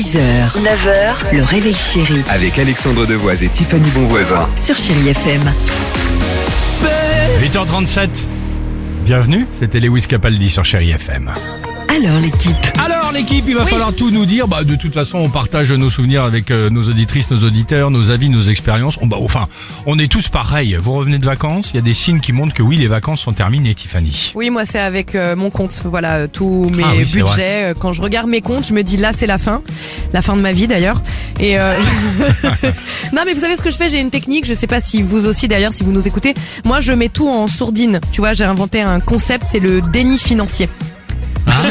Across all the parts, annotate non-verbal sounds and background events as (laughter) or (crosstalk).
6h, 9h, le réveil chéri Avec Alexandre Devoise et Tiffany Bonvoisin. sur Chérie FM. 8h37. Bienvenue, c'était Lewis Capaldi sur Chéri FM. Alors l'équipe, Alors l'équipe, il va falloir tout nous dire. Bah de toute façon, on partage nos souvenirs avec euh, nos auditrices, nos auditeurs, nos avis, nos expériences. On, bah, enfin, on est tous pareils. Vous revenez de vacances, il y a des signes qui montrent que oui, les vacances sont terminées, Tiffany. Oui, moi c'est avec euh, mon compte. Voilà, euh, tous mes Ah oui, c'est budgets. Quand je regarde mes comptes, je me dis là c'est la fin, la fin de ma vie d'ailleurs. Et euh, (laughs) non, mais vous savez ce que je fais? J'ai une technique. Je sais pas si vous aussi d'ailleurs, si vous nous écoutez. Moi, je mets tout en sourdine. Tu vois, j'ai inventé un concept, c'est le déni financier.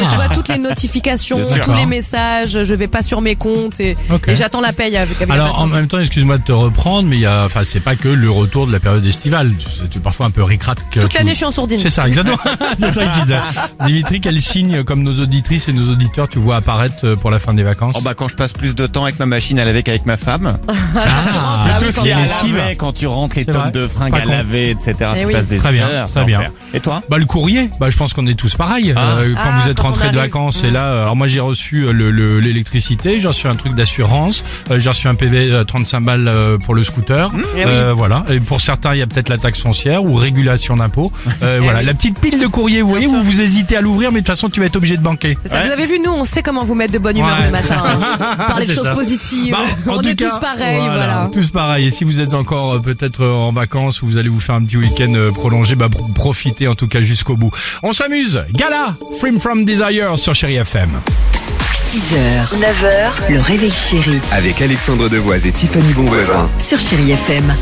Tu vois toutes les notifications, sûr. tous les messages. Je vais pas sur mes comptes et, j'attends la paye avec. avec Alors en même temps, excuse-moi de te reprendre, mais il y a, enfin, c'est pas que le retour de la période estivale. Tu, es parfois un peu ricrac. toute l'année, je suis en sourdine. C'est ça, exactement. (laughs) c'est ça que je disais. Dimitri, quel signe, comme nos auditrices et nos auditeurs, tu vois apparaître euh, pour la fin des vacances? Oh bah quand je passe plus de temps avec ma machine à laver qu'avec ma femme. (laughs) Ah, tout ce qu'il y a à laver quand tu rentres les tonnes de fringues à laver, etc. Eh tu oui. passes des Très bien, heures. très bien. Et toi? Bah le courrier, bah je pense qu'on est tous pareils. Ah. Euh, quand Ah, vous êtes quand on rentré de vacances et là, euh, alors moi j'ai reçu euh, le le- l'électricité, j'ai reçu un truc d'assurance, euh, j'ai reçu un PV euh, 35 balles pour le scooter, Eh Euh, voilà. Et pour certains, il y a peut-être la taxe foncière ou régulation d'impôts. (laughs) Euh, voilà, oui. la petite pile de courrier, vous voyez, sûr. où vous hésitez à l'ouvrir, mais de toute façon tu vas être obligé de banquer. C'est ça. Ouais. Vous avez vu, nous, on sait comment vous mettre de bonne humeur Ouais. le matin. hein. (laughs) Parler de choses ça. positives. Bah, en on tout est cas, tous pareils, voilà. Tous pareils. Et si vous êtes encore peut-être en vacances ou vous allez vous faire un petit week-end prolongé, bah pr- profitez en tout cas jusqu'au bout. On s'amuse. Gala, Free From Desire sur Chéri FM. 6h, 9h, le réveil chéri Avec Alexandre Devoise et Tiffany Bonvoisin. sur Chérie FM.